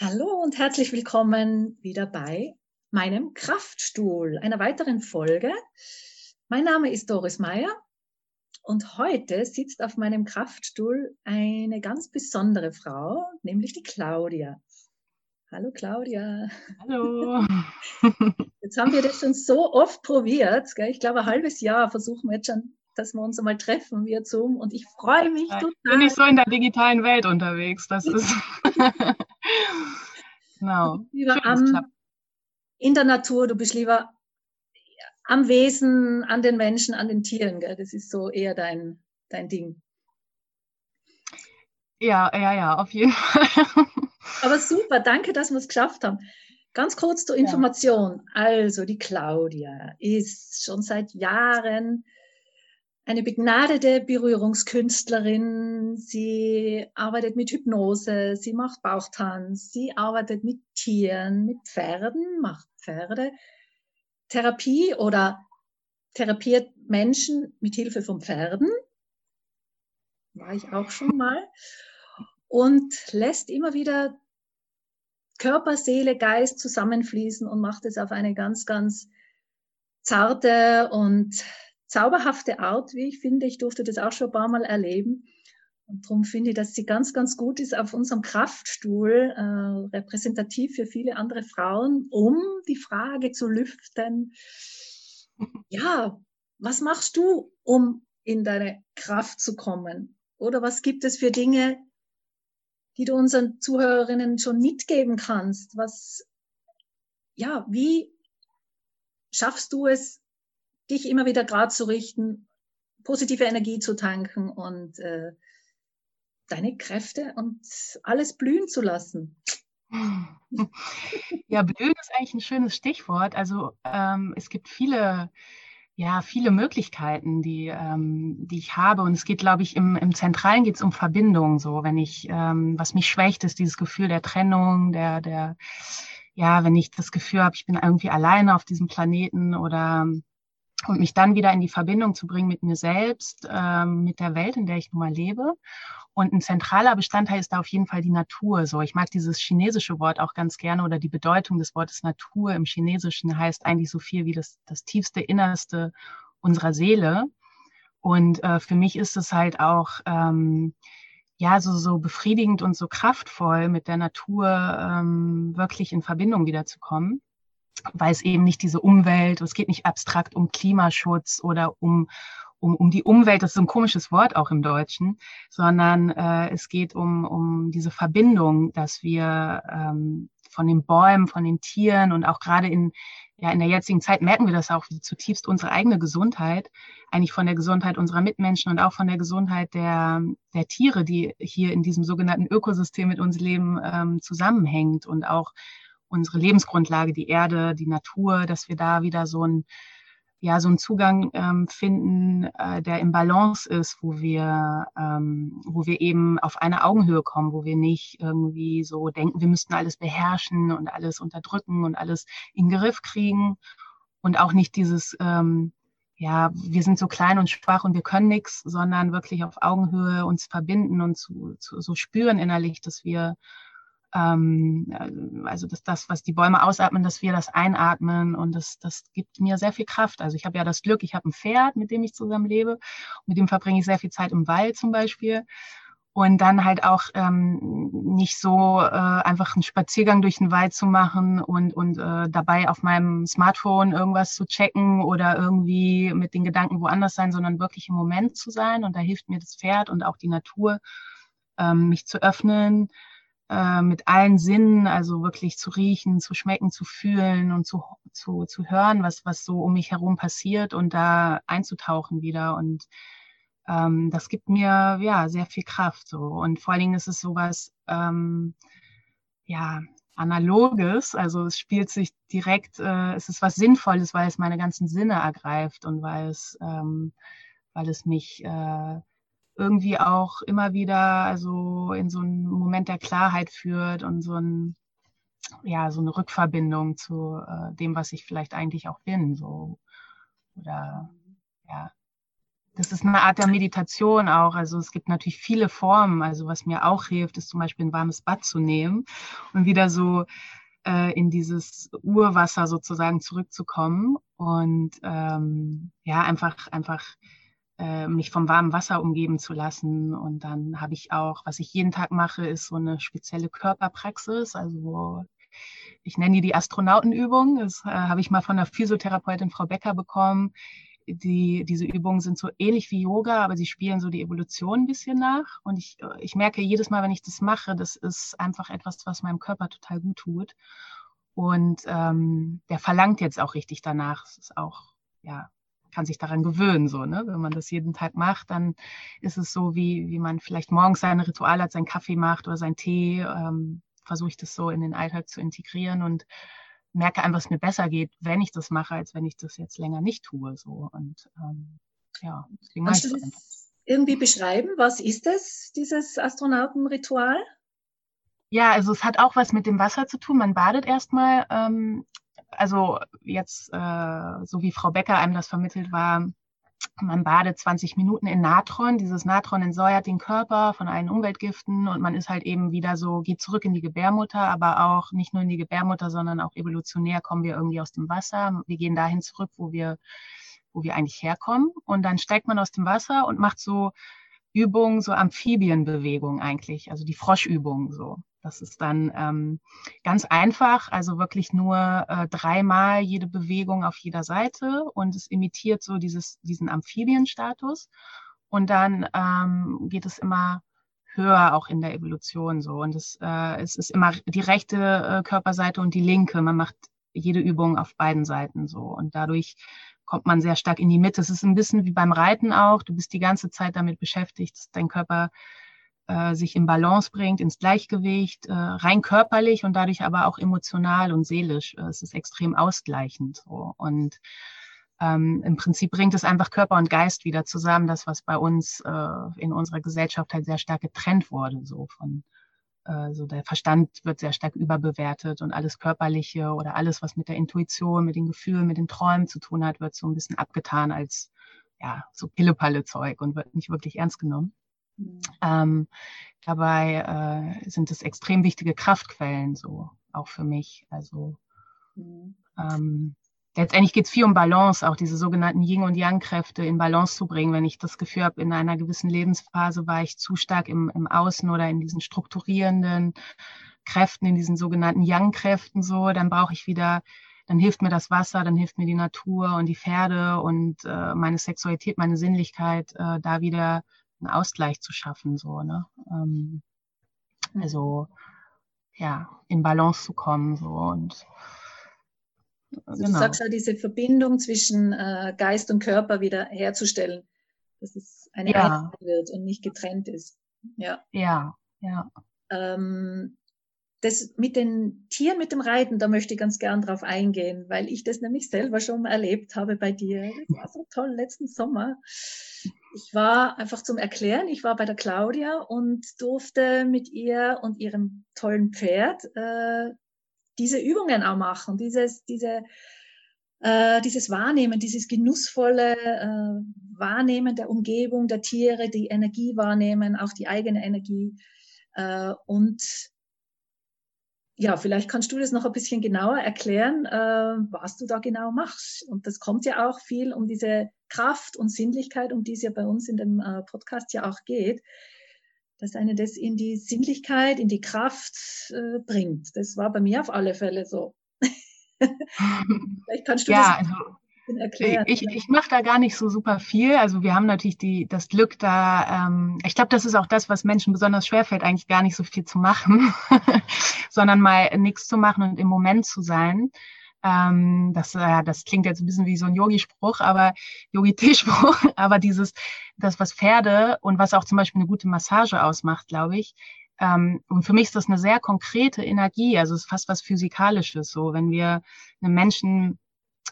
Hallo und herzlich willkommen wieder bei meinem Kraftstuhl, einer weiteren Folge. Mein Name ist Doris Meyer und heute sitzt auf meinem Kraftstuhl eine ganz besondere Frau, nämlich die Claudia. Hallo Claudia. Hallo. Jetzt haben wir das schon so oft probiert. Gell? Ich glaube, ein halbes Jahr versuchen wir jetzt schon, dass wir uns einmal treffen via Zoom und ich freue mich ja, total. Ich bin nicht so in der digitalen Welt unterwegs. Das ist. genau. Lieber am, in der Natur, du bist lieber am Wesen, an den Menschen, an den Tieren. Gell? Das ist so eher dein, dein Ding. Ja, ja, ja, auf jeden Fall. Aber super, danke, dass wir es geschafft haben. Ganz kurz zur Information. Ja. Also, die Claudia ist schon seit Jahren eine begnadete Berührungskünstlerin. Sie arbeitet mit Hypnose, sie macht Bauchtanz, sie arbeitet mit Tieren, mit Pferden, macht Pferde, Therapie oder therapiert Menschen mit Hilfe von Pferden. War ich auch schon mal. Und lässt immer wieder Körper, Seele, Geist zusammenfließen und macht es auf eine ganz, ganz zarte und zauberhafte Art, wie ich finde. Ich durfte das auch schon ein paar Mal erleben. Und darum finde ich, dass sie ganz, ganz gut ist auf unserem Kraftstuhl, äh, repräsentativ für viele andere Frauen, um die Frage zu lüften, ja, was machst du, um in deine Kraft zu kommen? Oder was gibt es für Dinge, die du unseren Zuhörerinnen schon mitgeben kannst? Was, ja, wie schaffst du es, dich immer wieder gerade zu richten, positive Energie zu tanken und äh, deine Kräfte und alles blühen zu lassen. Ja, blühen ist eigentlich ein schönes Stichwort. Also ähm, es gibt viele, ja, viele Möglichkeiten, die, ähm, die ich habe. Und es geht, glaube ich, im, im Zentralen geht es um Verbindung. So, wenn ich, ähm, was mich schwächt, ist dieses Gefühl der Trennung, der, der, ja, wenn ich das Gefühl habe, ich bin irgendwie alleine auf diesem Planeten oder und mich dann wieder in die Verbindung zu bringen mit mir selbst, ähm, mit der Welt, in der ich nun mal lebe. Und ein zentraler Bestandteil ist da auf jeden Fall die Natur. So, ich mag dieses chinesische Wort auch ganz gerne oder die Bedeutung des Wortes Natur im Chinesischen heißt eigentlich so viel wie das, das tiefste Innerste unserer Seele. Und äh, für mich ist es halt auch ähm, ja so so befriedigend und so kraftvoll mit der Natur ähm, wirklich in Verbindung wiederzukommen weil es eben nicht diese Umwelt, es geht nicht abstrakt um Klimaschutz oder um, um, um die Umwelt, das ist ein komisches Wort auch im Deutschen, sondern äh, es geht um, um diese Verbindung, dass wir ähm, von den Bäumen, von den Tieren und auch gerade in, ja, in der jetzigen Zeit merken wir das auch, zutiefst unsere eigene Gesundheit, eigentlich von der Gesundheit unserer Mitmenschen und auch von der Gesundheit der, der Tiere, die hier in diesem sogenannten Ökosystem mit uns leben, ähm, zusammenhängt und auch unsere Lebensgrundlage, die Erde, die Natur, dass wir da wieder so ein ja so einen Zugang ähm, finden, äh, der im Balance ist, wo wir ähm, wo wir eben auf eine Augenhöhe kommen, wo wir nicht irgendwie so denken, wir müssten alles beherrschen und alles unterdrücken und alles in den Griff kriegen. Und auch nicht dieses ähm, ja, wir sind so klein und schwach und wir können nichts, sondern wirklich auf Augenhöhe uns verbinden und zu, zu, so spüren innerlich, dass wir ähm, äh, also dass das, was die Bäume ausatmen, dass wir das einatmen und das, das gibt mir sehr viel Kraft. Also ich habe ja das Glück, ich habe ein Pferd, mit dem ich zusammen lebe, mit dem verbringe ich sehr viel Zeit im Wald zum Beispiel und dann halt auch ähm, nicht so äh, einfach einen Spaziergang durch den Wald zu machen und, und äh, dabei auf meinem Smartphone irgendwas zu checken oder irgendwie mit den Gedanken woanders sein, sondern wirklich im Moment zu sein. Und da hilft mir das Pferd und auch die Natur, ähm, mich zu öffnen, äh, mit allen Sinnen, also wirklich zu riechen, zu schmecken, zu fühlen und zu, zu, zu hören, was, was so um mich herum passiert und da einzutauchen wieder. Und ähm, das gibt mir ja sehr viel Kraft. So. Und vor allen Dingen ist es sowas, ähm, ja, Analoges, also es spielt sich direkt, äh, es ist was Sinnvolles, weil es meine ganzen Sinne ergreift und weil es, ähm, weil es mich äh, irgendwie auch immer wieder also in so einen Moment der Klarheit führt und so ein ja so eine Rückverbindung zu äh, dem, was ich vielleicht eigentlich auch bin, so oder ja das ist eine Art der Meditation auch. Also es gibt natürlich viele Formen. Also was mir auch hilft, ist zum Beispiel ein warmes Bad zu nehmen und wieder so äh, in dieses Urwasser sozusagen zurückzukommen und ähm, ja, einfach, einfach äh, mich vom warmen Wasser umgeben zu lassen. Und dann habe ich auch, was ich jeden Tag mache, ist so eine spezielle Körperpraxis, also ich nenne die die Astronautenübung. Das äh, habe ich mal von der Physiotherapeutin Frau Becker bekommen. Die, diese Übungen sind so ähnlich wie Yoga, aber sie spielen so die Evolution ein bisschen nach. Und ich, ich merke jedes Mal, wenn ich das mache, das ist einfach etwas, was meinem Körper total gut tut. Und ähm, der verlangt jetzt auch richtig danach. Es ist auch, ja, kann sich daran gewöhnen, so, ne? Wenn man das jeden Tag macht, dann ist es so, wie, wie man vielleicht morgens sein Ritual hat, seinen Kaffee macht oder seinen Tee. Ähm, Versuche ich das so in den Alltag zu integrieren und merke einfach, es mir besser geht, wenn ich das mache, als wenn ich das jetzt länger nicht tue. So. Und ähm, ja, deswegen Kannst du das irgendwie beschreiben? Was ist das, dieses Astronautenritual? Ja, also es hat auch was mit dem Wasser zu tun. Man badet erstmal, ähm, also jetzt, äh, so wie Frau Becker einem das vermittelt war, man badet 20 Minuten in Natron. Dieses Natron entsäuert den Körper von allen Umweltgiften und man ist halt eben wieder so, geht zurück in die Gebärmutter, aber auch nicht nur in die Gebärmutter, sondern auch evolutionär kommen wir irgendwie aus dem Wasser. Wir gehen dahin zurück, wo wir, wo wir eigentlich herkommen. Und dann steigt man aus dem Wasser und macht so Übungen, so Amphibienbewegungen eigentlich, also die Froschübungen so. Das ist dann ähm, ganz einfach, also wirklich nur äh, dreimal jede Bewegung auf jeder Seite und es imitiert so dieses, diesen Amphibienstatus. Und dann ähm, geht es immer höher auch in der Evolution so. Und es, äh, es ist immer die rechte äh, Körperseite und die linke. Man macht jede Übung auf beiden Seiten so. Und dadurch kommt man sehr stark in die Mitte. Es ist ein bisschen wie beim Reiten auch. Du bist die ganze Zeit damit beschäftigt, dass dein Körper äh, sich in Balance bringt, ins Gleichgewicht, äh, rein körperlich und dadurch aber auch emotional und seelisch. Äh, es ist extrem ausgleichend. So. Und ähm, im Prinzip bringt es einfach Körper und Geist wieder zusammen, das, was bei uns äh, in unserer Gesellschaft halt sehr stark getrennt wurde, so von äh, so der Verstand wird sehr stark überbewertet und alles Körperliche oder alles, was mit der Intuition, mit den Gefühlen, mit den Träumen zu tun hat, wird so ein bisschen abgetan als ja so Pillepalle-Zeug und wird nicht wirklich ernst genommen. Ähm, dabei äh, sind es extrem wichtige Kraftquellen, so auch für mich. Also mhm. ähm, letztendlich geht es viel um Balance, auch diese sogenannten Yin- und Yang-Kräfte in Balance zu bringen. Wenn ich das Gefühl habe, in einer gewissen Lebensphase war ich zu stark im, im Außen oder in diesen strukturierenden Kräften, in diesen sogenannten Yang-Kräften so, dann brauche ich wieder dann hilft mir das Wasser, dann hilft mir die Natur und die Pferde und äh, meine Sexualität, meine Sinnlichkeit, äh, da wieder einen Ausgleich zu schaffen, so, ne? Ähm, mhm. also ja, in Balance zu kommen, so und also genau. Du sagst ja, diese Verbindung zwischen äh, Geist und Körper wieder herzustellen, dass es eine ja. Einheit wird und nicht getrennt ist. Ja. Ja, ja. Ähm, das mit den Tieren, mit dem Reiten, da möchte ich ganz gern drauf eingehen, weil ich das nämlich selber schon erlebt habe bei dir. Das war so toll letzten Sommer. Ich war einfach zum Erklären, ich war bei der Claudia und durfte mit ihr und ihrem tollen Pferd äh, diese Übungen auch machen, dieses, diese, äh, dieses Wahrnehmen, dieses genussvolle äh, Wahrnehmen der Umgebung, der Tiere, die Energie wahrnehmen, auch die eigene Energie. Äh, und ja, vielleicht kannst du das noch ein bisschen genauer erklären, äh, was du da genau machst. Und das kommt ja auch viel um diese Kraft und Sinnlichkeit, um die es ja bei uns in dem äh, Podcast ja auch geht, dass eine das in die Sinnlichkeit, in die Kraft äh, bringt. Das war bei mir auf alle Fälle so. vielleicht kannst du ja, das also erklären. Ich, ich mache da gar nicht so super viel. Also wir haben natürlich die, das Glück da, ähm, ich glaube, das ist auch das, was Menschen besonders schwerfällt, eigentlich gar nicht so viel zu machen, sondern mal nichts zu machen und im Moment zu sein. Ähm, das, äh, das klingt jetzt ein bisschen wie so ein Yogi-Spruch, aber Yogi-Tee-Spruch, aber dieses, das, was Pferde und was auch zum Beispiel eine gute Massage ausmacht, glaube ich, ähm, und für mich ist das eine sehr konkrete Energie, also es ist fast was Physikalisches. So, wenn wir einem Menschen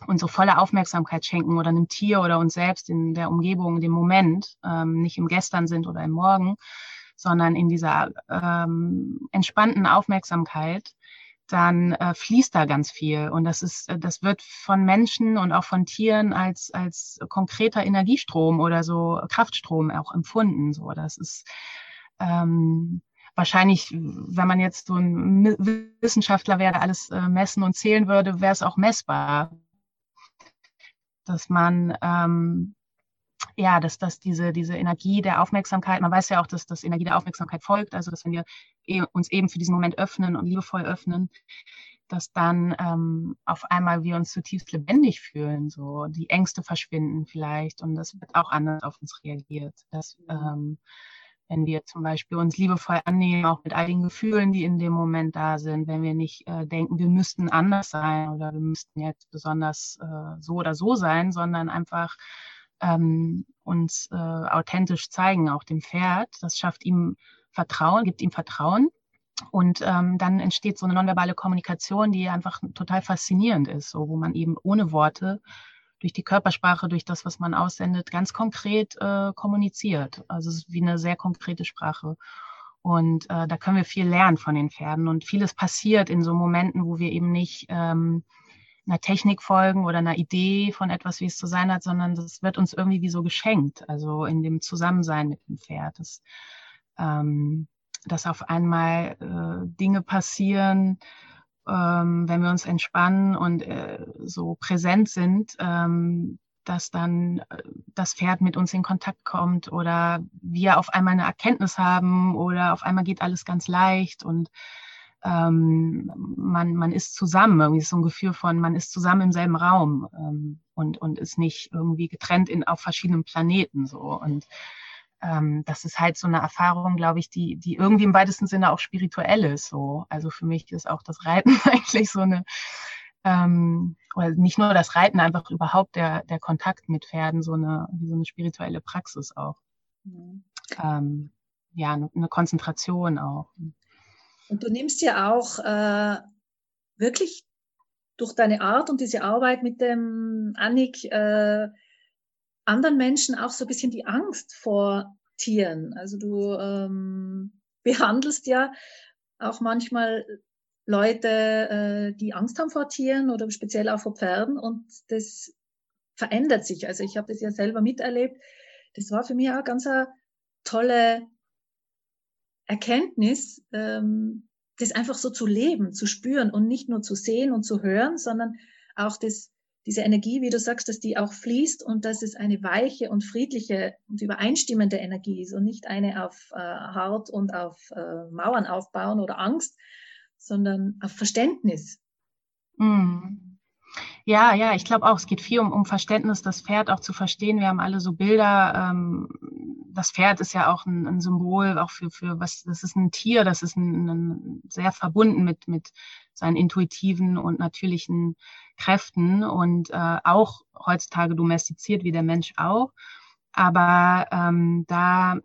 unsere volle Aufmerksamkeit schenken oder einem Tier oder uns selbst in der Umgebung, dem Moment, ähm, nicht im Gestern sind oder im Morgen, sondern in dieser ähm, entspannten Aufmerksamkeit, dann äh, fließt da ganz viel. Und das ist, äh, das wird von Menschen und auch von Tieren als, als konkreter Energiestrom oder so Kraftstrom auch empfunden. So, das ist ähm, wahrscheinlich, wenn man jetzt so ein Wissenschaftler wäre, alles äh, messen und zählen würde, wäre es auch messbar. Dass man ähm, ja, dass, dass diese, diese Energie der Aufmerksamkeit, man weiß ja auch, dass das Energie der Aufmerksamkeit folgt, also dass wenn wir e, uns eben für diesen Moment öffnen und liebevoll öffnen, dass dann ähm, auf einmal wir uns zutiefst lebendig fühlen, so die Ängste verschwinden vielleicht und das wird auch anders auf uns reagiert. Dass, ähm, wenn wir zum Beispiel uns liebevoll annehmen, auch mit all den Gefühlen, die in dem Moment da sind, wenn wir nicht äh, denken, wir müssten anders sein oder wir müssten jetzt besonders äh, so oder so sein, sondern einfach ähm, uns äh, authentisch zeigen, auch dem Pferd. Das schafft ihm Vertrauen, gibt ihm Vertrauen. Und ähm, dann entsteht so eine nonverbale Kommunikation, die einfach total faszinierend ist, so wo man eben ohne Worte durch die Körpersprache, durch das, was man aussendet, ganz konkret äh, kommuniziert. Also es ist wie eine sehr konkrete Sprache. Und äh, da können wir viel lernen von den Pferden. Und vieles passiert in so Momenten, wo wir eben nicht ähm, einer Technik folgen oder einer Idee von etwas, wie es zu sein hat, sondern das wird uns irgendwie wie so geschenkt, also in dem Zusammensein mit dem Pferd. Das, ähm, dass auf einmal äh, Dinge passieren, ähm, wenn wir uns entspannen und äh, so präsent sind, ähm, dass dann äh, das Pferd mit uns in Kontakt kommt oder wir auf einmal eine Erkenntnis haben oder auf einmal geht alles ganz leicht und ähm, man, man ist zusammen, irgendwie so ein Gefühl von, man ist zusammen im selben Raum ähm, und, und ist nicht irgendwie getrennt in, auf verschiedenen Planeten so. Und ähm, das ist halt so eine Erfahrung, glaube ich, die, die irgendwie im weitesten Sinne auch spirituell ist. So. Also für mich ist auch das Reiten eigentlich so eine, ähm, oder nicht nur das Reiten, einfach überhaupt der, der Kontakt mit Pferden, so eine, wie so eine spirituelle Praxis auch. Mhm. Ähm, ja, eine Konzentration auch. Und du nimmst ja auch äh, wirklich durch deine Art und diese Arbeit mit dem Annik äh, anderen Menschen auch so ein bisschen die Angst vor Tieren. Also du ähm, behandelst ja auch manchmal Leute, äh, die Angst haben vor Tieren oder speziell auch vor Pferden und das verändert sich. Also ich habe das ja selber miterlebt. Das war für mich auch ganz eine tolle Erkenntnis, ähm, das einfach so zu leben, zu spüren und nicht nur zu sehen und zu hören, sondern auch das, diese Energie, wie du sagst, dass die auch fließt und dass es eine weiche und friedliche und übereinstimmende Energie ist und nicht eine auf äh, hart und auf äh, Mauern aufbauen oder Angst, sondern auf Verständnis. Mm. Ja, ja, ich glaube auch, es geht viel um, um Verständnis, das Pferd auch zu verstehen. Wir haben alle so Bilder, ähm, das Pferd ist ja auch ein, ein, Symbol auch für, für was, das ist ein Tier, das ist ein, ein sehr verbunden mit, mit seinen intuitiven und natürlichen Kräften und äh, auch heutzutage domestiziert wie der Mensch auch. Aber ähm, da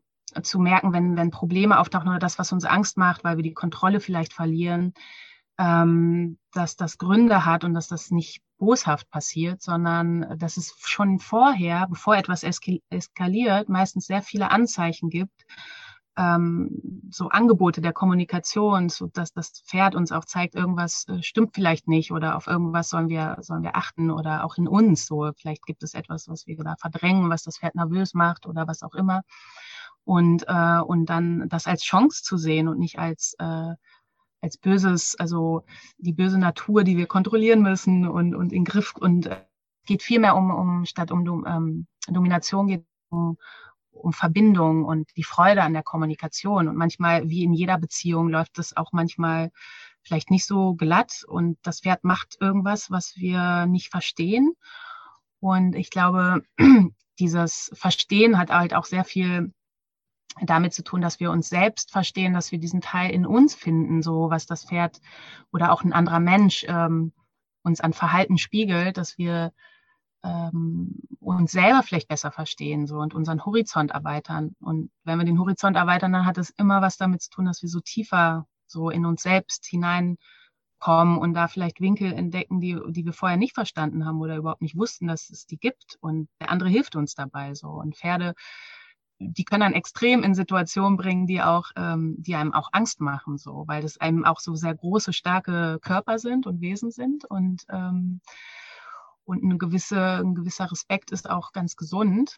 zu merken, wenn, wenn Probleme auftauchen oder das, was uns Angst macht, weil wir die Kontrolle vielleicht verlieren, ähm, dass das Gründe hat und dass das nicht boshaft passiert, sondern dass es schon vorher, bevor etwas eskaliert, meistens sehr viele Anzeichen gibt, ähm, so Angebote der Kommunikation, so dass das Pferd uns auch zeigt, irgendwas äh, stimmt vielleicht nicht oder auf irgendwas sollen wir, sollen wir achten oder auch in uns so. Vielleicht gibt es etwas, was wir da verdrängen, was das Pferd nervös macht oder was auch immer. Und, äh, und dann das als Chance zu sehen und nicht als äh, als böses, also die böse Natur, die wir kontrollieren müssen und, und in Griff und äh, geht viel mehr um, um statt um ähm, Domination geht um, um Verbindung und die Freude an der Kommunikation. Und manchmal, wie in jeder Beziehung, läuft das auch manchmal vielleicht nicht so glatt und das Pferd macht irgendwas, was wir nicht verstehen. Und ich glaube, dieses Verstehen hat halt auch sehr viel damit zu tun, dass wir uns selbst verstehen, dass wir diesen Teil in uns finden, so was das Pferd oder auch ein anderer Mensch ähm, uns an Verhalten spiegelt, dass wir ähm, uns selber vielleicht besser verstehen so und unseren Horizont erweitern. Und wenn wir den Horizont erweitern, dann hat es immer was damit zu tun, dass wir so tiefer so in uns selbst hineinkommen und da vielleicht Winkel entdecken, die, die wir vorher nicht verstanden haben oder überhaupt nicht wussten, dass es die gibt. Und der andere hilft uns dabei so. Und Pferde die können dann extrem in Situationen bringen, die auch, ähm, die einem auch Angst machen, so, weil das einem auch so sehr große, starke Körper sind und Wesen sind und ähm, und eine gewisse, ein gewisser Respekt ist auch ganz gesund.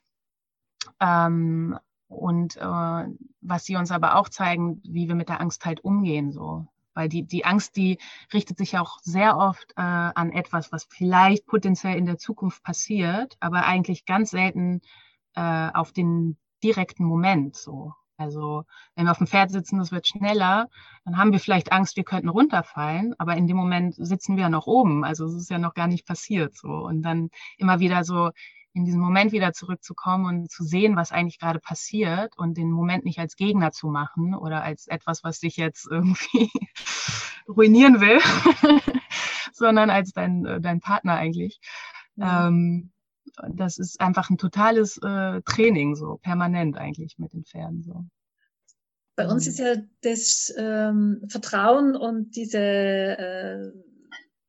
Ähm, und äh, was sie uns aber auch zeigen, wie wir mit der Angst halt umgehen, so. Weil die, die Angst, die richtet sich auch sehr oft äh, an etwas, was vielleicht potenziell in der Zukunft passiert, aber eigentlich ganz selten äh, auf den direkten Moment so. Also wenn wir auf dem Pferd sitzen, das wird schneller, dann haben wir vielleicht Angst, wir könnten runterfallen, aber in dem Moment sitzen wir noch oben. Also es ist ja noch gar nicht passiert so. Und dann immer wieder so in diesen Moment wieder zurückzukommen und zu sehen, was eigentlich gerade passiert und den Moment nicht als Gegner zu machen oder als etwas, was dich jetzt irgendwie ruinieren will, sondern als dein, äh, dein Partner eigentlich. Ja. Ähm, das ist einfach ein totales äh, Training, so permanent eigentlich mit den Pferden. So. Bei uns mhm. ist ja das ähm, Vertrauen und diese, äh,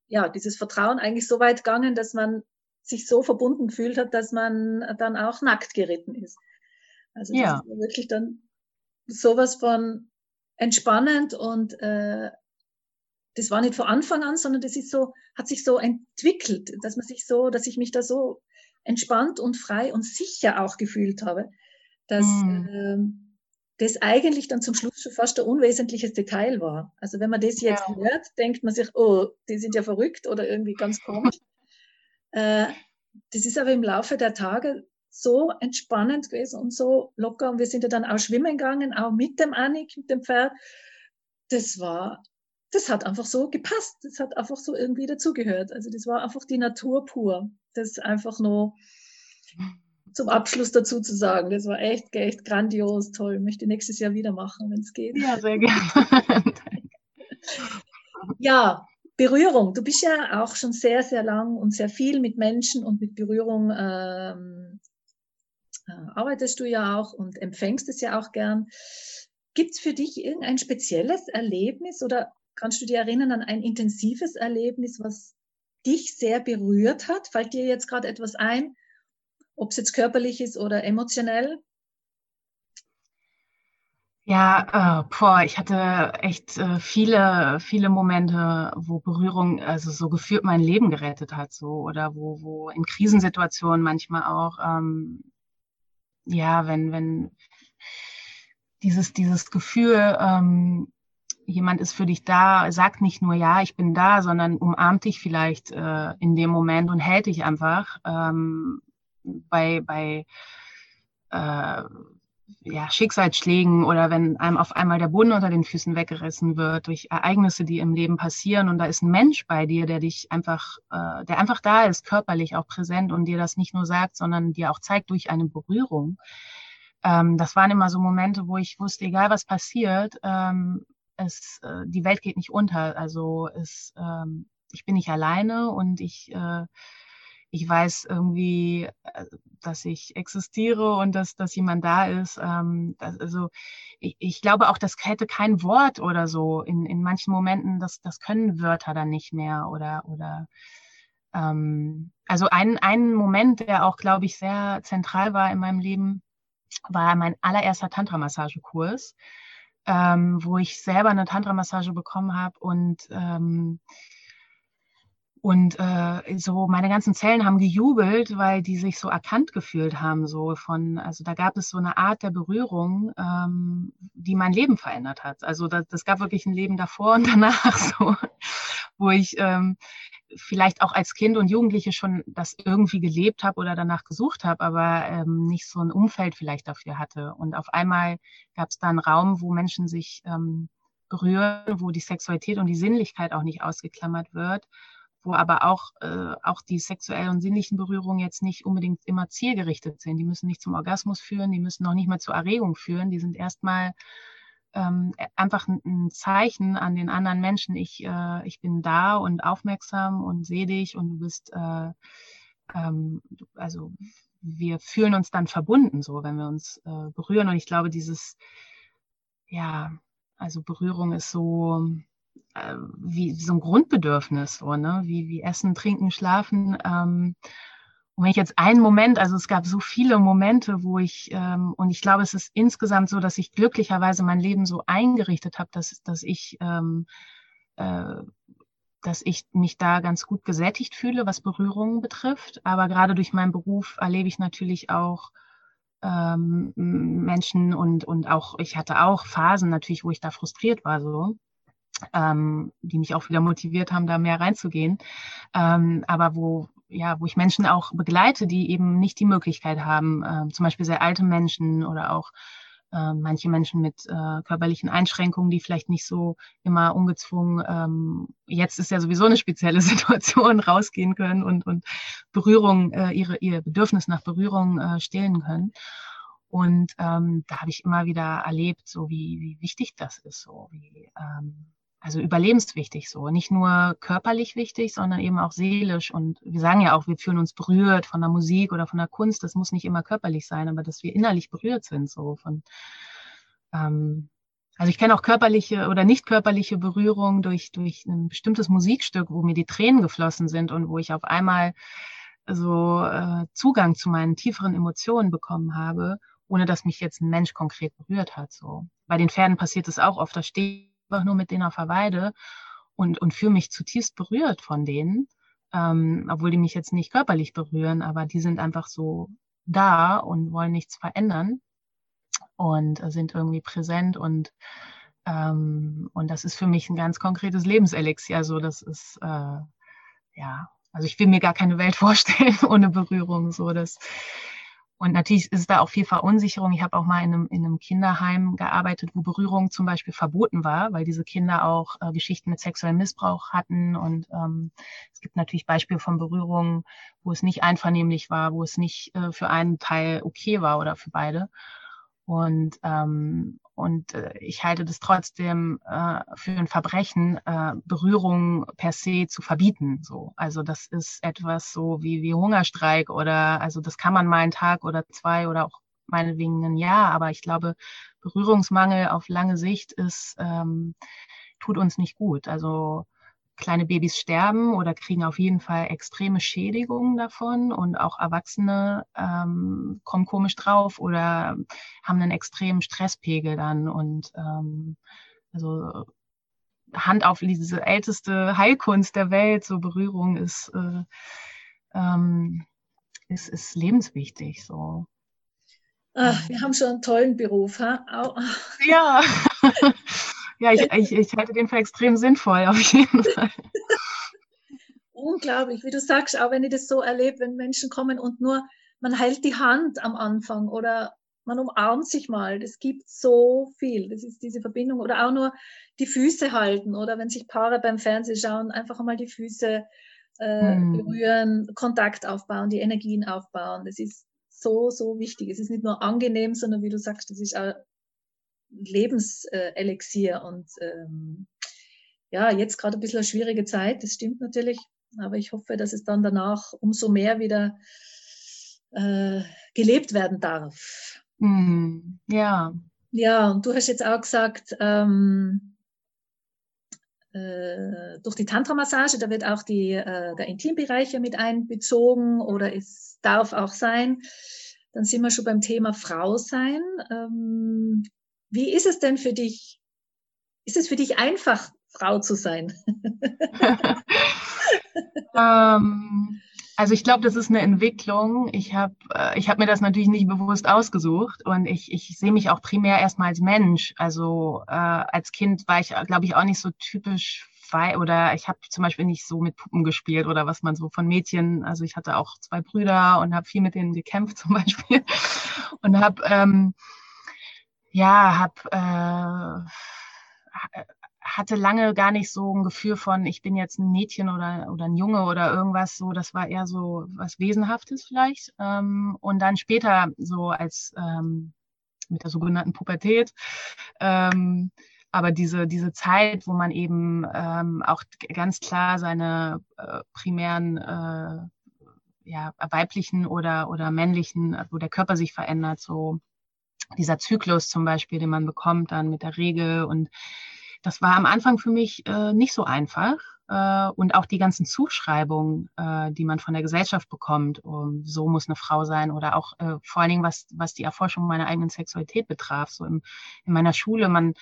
ja, dieses Vertrauen eigentlich so weit gegangen, dass man sich so verbunden gefühlt hat, dass man dann auch nackt geritten ist. Also das ja. ist wirklich dann sowas von entspannend und äh, das war nicht von Anfang an, sondern das ist so, hat sich so entwickelt, dass man sich so, dass ich mich da so entspannt und frei und sicher auch gefühlt habe, dass mm. äh, das eigentlich dann zum Schluss schon fast ein unwesentliches Detail war. Also wenn man das jetzt ja. hört, denkt man sich, oh, die sind ja verrückt oder irgendwie ganz komisch. äh, das ist aber im Laufe der Tage so entspannend gewesen und so locker. Und wir sind ja dann auch schwimmen gegangen, auch mit dem Annik, mit dem Pferd. Das war, das hat einfach so gepasst. Das hat einfach so irgendwie dazugehört. Also das war einfach die Natur pur das einfach nur zum Abschluss dazu zu sagen. Das war echt, echt grandios, toll. Ich möchte nächstes Jahr wieder machen, wenn es geht. Ja, sehr gerne. ja, Berührung. Du bist ja auch schon sehr, sehr lang und sehr viel mit Menschen und mit Berührung ähm, äh, arbeitest du ja auch und empfängst es ja auch gern. Gibt es für dich irgendein spezielles Erlebnis oder kannst du dir erinnern an ein intensives Erlebnis, was dich sehr berührt hat? Fällt dir jetzt gerade etwas ein, ob es jetzt körperlich ist oder emotionell? Ja, äh, boah, ich hatte echt äh, viele, viele Momente, wo Berührung, also so gefühlt mein Leben gerettet hat, so oder wo, wo in Krisensituationen manchmal auch, ähm, ja, wenn, wenn dieses, dieses Gefühl, ähm, jemand ist für dich da, sagt nicht nur ja, ich bin da, sondern umarmt dich vielleicht äh, in dem Moment und hält dich einfach ähm, bei, bei äh, ja, Schicksalsschlägen oder wenn einem auf einmal der Boden unter den Füßen weggerissen wird durch Ereignisse, die im Leben passieren und da ist ein Mensch bei dir, der dich einfach, äh, der einfach da ist, körperlich auch präsent und dir das nicht nur sagt, sondern dir auch zeigt durch eine Berührung. Ähm, das waren immer so Momente, wo ich wusste, egal was passiert, ähm, es, äh, die Welt geht nicht unter. Also es, ähm, ich bin nicht alleine und ich, äh, ich weiß irgendwie, äh, dass ich existiere und dass, dass jemand da ist. Ähm, das, also ich, ich glaube auch, das hätte kein Wort oder so. In, in manchen Momenten, das, das können Wörter dann nicht mehr oder, oder ähm, also ein, ein Moment, der auch, glaube ich, sehr zentral war in meinem Leben, war mein allererster Tantra-Massagekurs ähm, wo ich selber eine Tantra-Massage bekommen habe und ähm, und äh, so meine ganzen Zellen haben gejubelt, weil die sich so erkannt gefühlt haben, so von, also da gab es so eine Art der Berührung, ähm, die mein Leben verändert hat. Also das, das gab wirklich ein Leben davor und danach, so, wo ich ähm, vielleicht auch als Kind und Jugendliche schon das irgendwie gelebt habe oder danach gesucht habe, aber ähm, nicht so ein Umfeld vielleicht dafür hatte. Und auf einmal gab es da einen Raum, wo Menschen sich ähm, berühren, wo die Sexualität und die Sinnlichkeit auch nicht ausgeklammert wird, wo aber auch, äh, auch die sexuellen und sinnlichen Berührungen jetzt nicht unbedingt immer zielgerichtet sind. Die müssen nicht zum Orgasmus führen, die müssen noch nicht mal zur Erregung führen, die sind erstmal ähm, einfach ein, Zeichen an den anderen Menschen, ich, äh, ich bin da und aufmerksam und sehe dich und du bist, äh, ähm, also wir fühlen uns dann verbunden, so wenn wir uns äh, berühren. Und ich glaube, dieses, ja, also Berührung ist so äh, wie so ein Grundbedürfnis, so, ne? wie, wie Essen, Trinken, Schlafen. Ähm, Und wenn ich jetzt einen Moment, also es gab so viele Momente, wo ich, ähm, und ich glaube, es ist insgesamt so, dass ich glücklicherweise mein Leben so eingerichtet habe, dass, dass ich, ähm, äh, dass ich mich da ganz gut gesättigt fühle, was Berührungen betrifft. Aber gerade durch meinen Beruf erlebe ich natürlich auch ähm, Menschen und, und auch, ich hatte auch Phasen natürlich, wo ich da frustriert war, so ähm, die mich auch wieder motiviert haben, da mehr reinzugehen. Ähm, aber wo, ja, wo ich Menschen auch begleite, die eben nicht die Möglichkeit haben, äh, zum Beispiel sehr alte Menschen oder auch äh, manche Menschen mit äh, körperlichen Einschränkungen, die vielleicht nicht so immer ungezwungen, ähm, jetzt ist ja sowieso eine spezielle Situation, rausgehen können und, und Berührung, äh, ihre, ihr Bedürfnis nach Berührung äh, stillen können. Und ähm, da habe ich immer wieder erlebt, so wie, wie wichtig das ist, so wie ähm, also überlebenswichtig so. Nicht nur körperlich wichtig, sondern eben auch seelisch. Und wir sagen ja auch, wir fühlen uns berührt von der Musik oder von der Kunst. Das muss nicht immer körperlich sein, aber dass wir innerlich berührt sind, so von, ähm, also ich kenne auch körperliche oder nicht körperliche Berührung durch, durch ein bestimmtes Musikstück, wo mir die Tränen geflossen sind und wo ich auf einmal so äh, Zugang zu meinen tieferen Emotionen bekommen habe, ohne dass mich jetzt ein Mensch konkret berührt hat. So. Bei den Pferden passiert es auch oft, da stehe einfach nur mit denen auf Weide und, und fühle mich zutiefst berührt von denen, ähm, obwohl die mich jetzt nicht körperlich berühren, aber die sind einfach so da und wollen nichts verändern und sind irgendwie präsent und ähm, und das ist für mich ein ganz konkretes Lebenselixier. So, das ist äh, ja, also ich will mir gar keine Welt vorstellen ohne Berührung. So, das und natürlich ist da auch viel Verunsicherung. Ich habe auch mal in einem, in einem Kinderheim gearbeitet, wo Berührung zum Beispiel verboten war, weil diese Kinder auch äh, Geschichten mit sexuellem Missbrauch hatten. Und ähm, es gibt natürlich Beispiele von Berührungen, wo es nicht einvernehmlich war, wo es nicht äh, für einen Teil okay war oder für beide. Und, ähm, und äh, ich halte das trotzdem äh, für ein Verbrechen, äh, Berührung per se zu verbieten. So, also das ist etwas so wie wie Hungerstreik oder also das kann man mal einen Tag oder zwei oder auch meinetwegen ein Jahr, aber ich glaube Berührungsmangel auf lange Sicht ist ähm, tut uns nicht gut. Also kleine Babys sterben oder kriegen auf jeden Fall extreme Schädigungen davon und auch Erwachsene ähm, kommen komisch drauf oder haben einen extremen Stresspegel dann und ähm, also Hand auf diese älteste Heilkunst der Welt, so Berührung ist, äh, ähm, ist, ist lebenswichtig. So. Ach, wir haben schon einen tollen Beruf. Ha? Ja. Ja, ich, ich, ich halte den für extrem sinnvoll, auf jeden Fall. Unglaublich, wie du sagst, auch wenn ich das so erlebe, wenn Menschen kommen und nur, man hält die Hand am Anfang oder man umarmt sich mal. Das gibt so viel. Das ist diese Verbindung. Oder auch nur die Füße halten. Oder wenn sich Paare beim Fernsehen schauen, einfach einmal die Füße äh, hm. berühren, Kontakt aufbauen, die Energien aufbauen. Das ist so, so wichtig. Es ist nicht nur angenehm, sondern wie du sagst, das ist auch Lebenselixier und ähm, ja, jetzt gerade ein bisschen eine schwierige Zeit, das stimmt natürlich, aber ich hoffe, dass es dann danach umso mehr wieder äh, gelebt werden darf. Mm, ja. Ja, und du hast jetzt auch gesagt, ähm, äh, durch die Tantra-Massage, da wird auch die, äh, der Intimbereich ja mit einbezogen oder es darf auch sein. Dann sind wir schon beim Thema Frau sein. Ähm, wie ist es denn für dich? Ist es für dich einfach, Frau zu sein? ähm, also ich glaube, das ist eine Entwicklung. Ich habe äh, hab mir das natürlich nicht bewusst ausgesucht und ich, ich sehe mich auch primär erstmal als Mensch. Also äh, als Kind war ich, glaube ich, auch nicht so typisch oder ich habe zum Beispiel nicht so mit Puppen gespielt oder was man so von Mädchen, also ich hatte auch zwei Brüder und habe viel mit denen gekämpft zum Beispiel und habe ähm, ja, hab, äh, hatte lange gar nicht so ein Gefühl von, ich bin jetzt ein Mädchen oder, oder ein Junge oder irgendwas so. Das war eher so was Wesenhaftes vielleicht. Ähm, und dann später so als ähm, mit der sogenannten Pubertät. Ähm, aber diese, diese Zeit, wo man eben ähm, auch ganz klar seine äh, primären äh, ja, weiblichen oder, oder männlichen, wo der Körper sich verändert, so dieser Zyklus zum Beispiel, den man bekommt dann mit der Regel. Und das war am Anfang für mich äh, nicht so einfach. äh, und auch die ganzen Zuschreibungen, äh, die man von der Gesellschaft bekommt, um, so muss eine Frau sein oder auch äh, vor allen Dingen was was die Erforschung meiner eigenen Sexualität betraf. So im, in meiner Schule, man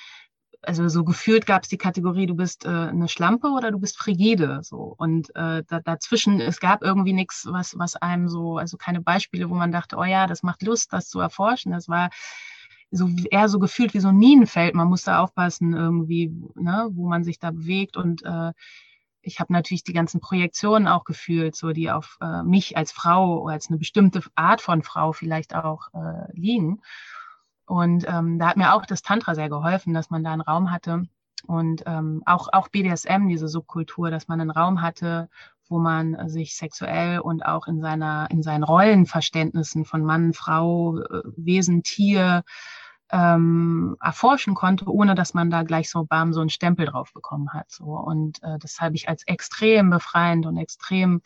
also so gefühlt gab es die Kategorie, du bist äh, eine Schlampe oder du bist frigide. So. Und äh, da, dazwischen, es gab irgendwie nichts, was, was einem so, also keine Beispiele, wo man dachte, oh ja, das macht Lust, das zu erforschen. Das war so eher so gefühlt wie so ein Minenfeld. Man musste aufpassen, irgendwie, ne, wo man sich da bewegt. Und äh, ich habe natürlich die ganzen Projektionen auch gefühlt, so die auf äh, mich als Frau, als eine bestimmte Art von Frau vielleicht auch äh, liegen. Und ähm, da hat mir auch das Tantra sehr geholfen, dass man da einen Raum hatte. Und ähm, auch, auch BDSM, diese Subkultur, dass man einen Raum hatte, wo man sich sexuell und auch in seiner, in seinen Rollenverständnissen von Mann, Frau, äh, Wesen, Tier ähm, erforschen konnte, ohne dass man da gleich so bam so einen Stempel drauf bekommen hat. So. Und äh, das habe ich als extrem befreiend und extrem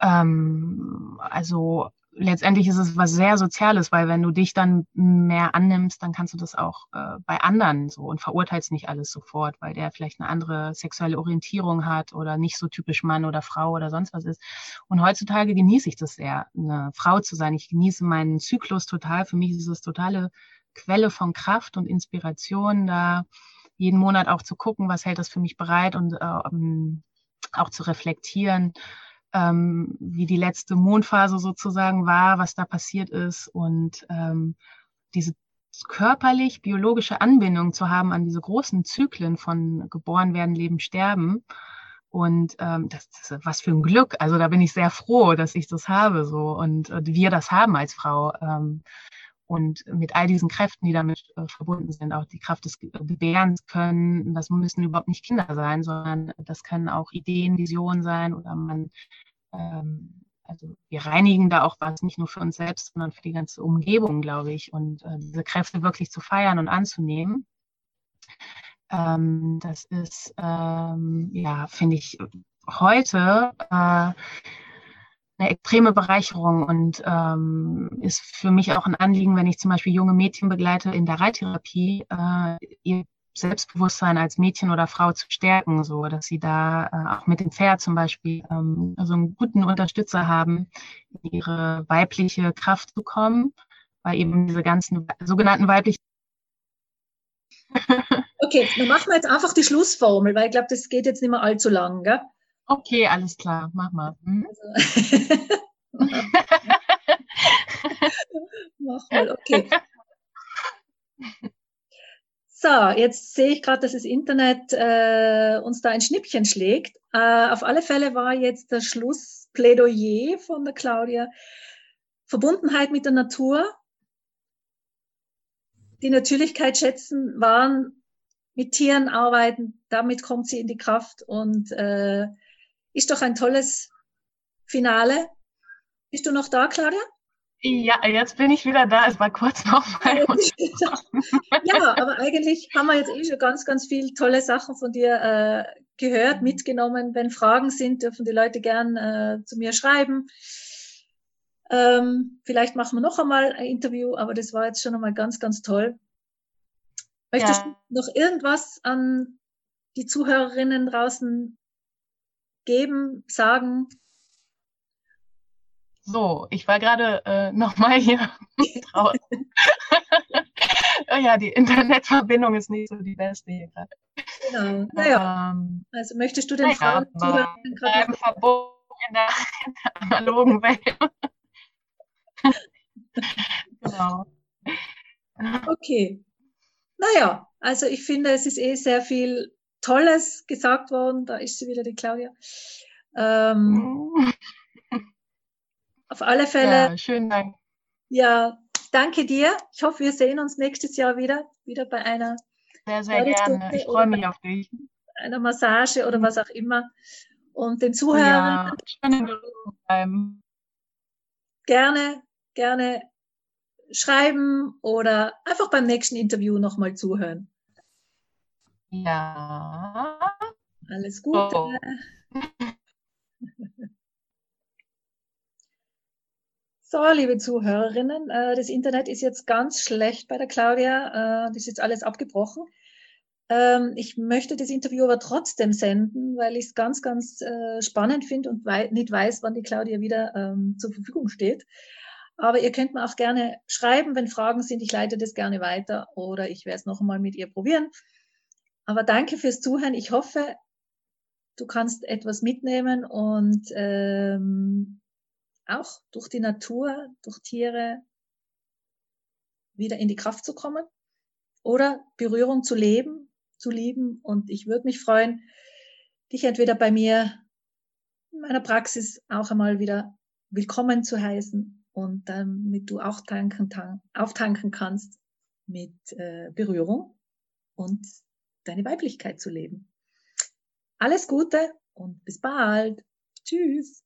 ähm, also letztendlich ist es was sehr Soziales, weil wenn du dich dann mehr annimmst, dann kannst du das auch äh, bei anderen so und verurteilst nicht alles sofort, weil der vielleicht eine andere sexuelle Orientierung hat oder nicht so typisch Mann oder Frau oder sonst was ist. Und heutzutage genieße ich das sehr, eine Frau zu sein. Ich genieße meinen Zyklus total. Für mich ist es totale Quelle von Kraft und Inspiration, da jeden Monat auch zu gucken, was hält das für mich bereit und äh, auch zu reflektieren ähm, wie die letzte Mondphase sozusagen war, was da passiert ist und ähm, diese körperlich biologische Anbindung zu haben an diese großen Zyklen von geboren werden, leben, sterben. Und ähm, das, das was für ein Glück. Also da bin ich sehr froh, dass ich das habe so und äh, wir das haben als Frau. Ähm, und mit all diesen Kräften, die damit äh, verbunden sind, auch die Kraft des Gebärens können, das müssen überhaupt nicht Kinder sein, sondern das können auch Ideen, Visionen sein oder man, ähm, also wir reinigen da auch was, nicht nur für uns selbst, sondern für die ganze Umgebung, glaube ich. Und äh, diese Kräfte wirklich zu feiern und anzunehmen, ähm, das ist, ähm, ja, finde ich heute äh, eine extreme Bereicherung und ähm, ist für mich auch ein Anliegen, wenn ich zum Beispiel junge Mädchen begleite in der Reittherapie, äh, ihr Selbstbewusstsein als Mädchen oder Frau zu stärken, so dass sie da äh, auch mit dem Pferd zum Beispiel ähm, so einen guten Unterstützer haben, in ihre weibliche Kraft zu kommen, weil eben diese ganzen sogenannten weiblichen Okay, dann machen wir jetzt einfach die Schlussformel, weil ich glaube, das geht jetzt nicht mehr allzu lang. Gell? Okay, alles klar, mach mal. Hm? Also, mach mal, okay. So, jetzt sehe ich gerade, dass das Internet äh, uns da ein Schnippchen schlägt. Äh, auf alle Fälle war jetzt das Schlussplädoyer von der Claudia Verbundenheit mit der Natur, die Natürlichkeit schätzen, waren mit Tieren arbeiten, damit kommt sie in die Kraft und äh, ist doch ein tolles Finale. Bist du noch da, Claudia? Ja, jetzt bin ich wieder da. Es war kurz noch mal. ja, aber eigentlich haben wir jetzt eh schon ganz, ganz viel tolle Sachen von dir äh, gehört, mitgenommen. Wenn Fragen sind, dürfen die Leute gern äh, zu mir schreiben. Ähm, vielleicht machen wir noch einmal ein Interview, aber das war jetzt schon einmal ganz, ganz toll. Möchtest ja. du noch irgendwas an die Zuhörerinnen draußen geben, sagen? So, ich war gerade äh, nochmal hier draußen. ja, die Internetverbindung ist nicht so die beste hier gerade. Genau. Naja. Ähm, also möchtest du den Frauen zuhören? Gerade verboten in der, in der analogen Welt. genau. Okay. Naja, also ich finde, es ist eh sehr viel Tolles gesagt worden. Da ist sie wieder, die Claudia. Ähm, auf alle Fälle. Ja, schönen Dank. Ja, danke dir. Ich hoffe, wir sehen uns nächstes Jahr wieder, wieder bei einer. Sehr, sehr gerne. Ich freue mich auf dich. Einer Massage oder mhm. was auch immer. Und den Zuhörern. Ja, gerne, gerne schreiben oder einfach beim nächsten Interview nochmal zuhören. Ja. Alles Gute. Oh. So, liebe Zuhörerinnen, äh, das Internet ist jetzt ganz schlecht bei der Claudia. Äh, das ist jetzt alles abgebrochen. Ähm, ich möchte das Interview aber trotzdem senden, weil ich es ganz, ganz äh, spannend finde und nicht weiß, wann die Claudia wieder ähm, zur Verfügung steht. Aber ihr könnt mir auch gerne schreiben, wenn Fragen sind. Ich leite das gerne weiter oder ich werde es noch einmal mit ihr probieren. Aber danke fürs Zuhören. Ich hoffe, du kannst etwas mitnehmen und ähm, auch durch die Natur, durch Tiere wieder in die Kraft zu kommen oder Berührung zu leben, zu lieben. Und ich würde mich freuen, dich entweder bei mir in meiner Praxis auch einmal wieder willkommen zu heißen und damit du auch tanken, tank, auftanken kannst mit äh, Berührung und deine Weiblichkeit zu leben. Alles Gute und bis bald. Tschüss.